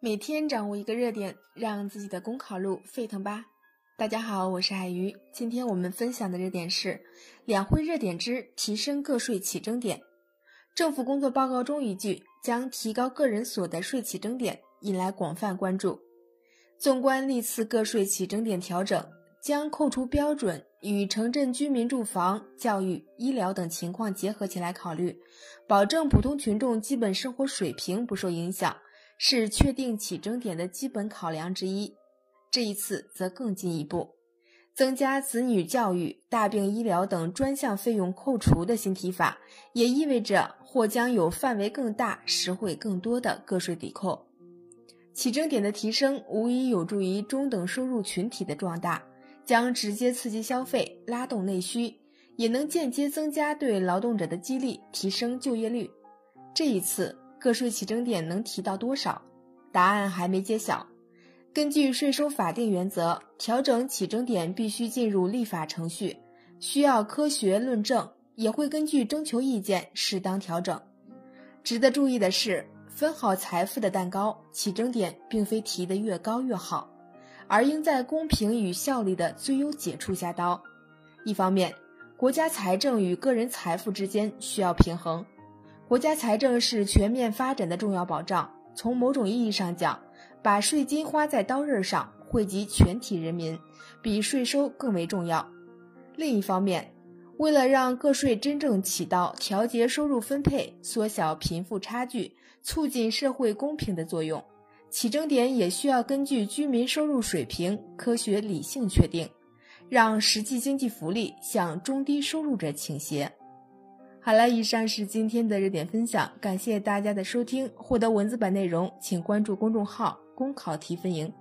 每天掌握一个热点，让自己的公考路沸腾吧！大家好，我是海鱼。今天我们分享的热点是两会热点之提升个税起征点。政府工作报告中一句将提高个人所得税起征点，引来广泛关注。纵观历次个税起征点调整，将扣除标准与城镇居民住房、教育、医疗等情况结合起来考虑，保证普通群众基本生活水平不受影响。是确定起征点的基本考量之一。这一次则更进一步，增加子女教育、大病医疗等专项费用扣除的新提法，也意味着或将有范围更大、实惠更多的个税抵扣。起征点的提升无疑有助于中等收入群体的壮大，将直接刺激消费、拉动内需，也能间接增加对劳动者的激励，提升就业率。这一次。个税起征点能提到多少？答案还没揭晓。根据税收法定原则，调整起征点必须进入立法程序，需要科学论证，也会根据征求意见适当调整。值得注意的是，分好财富的蛋糕，起征点并非提得越高越好，而应在公平与效率的最优解处下刀。一方面，国家财政与个人财富之间需要平衡。国家财政是全面发展的重要保障。从某种意义上讲，把税金花在刀刃上，惠及全体人民，比税收更为重要。另一方面，为了让个税真正起到调节收入分配、缩小贫富差距、促进社会公平的作用，起征点也需要根据居民收入水平科学理性确定，让实际经济福利向中低收入者倾斜。好了，以上是今天的热点分享，感谢大家的收听。获得文字版内容，请关注公众号“公考提分营”。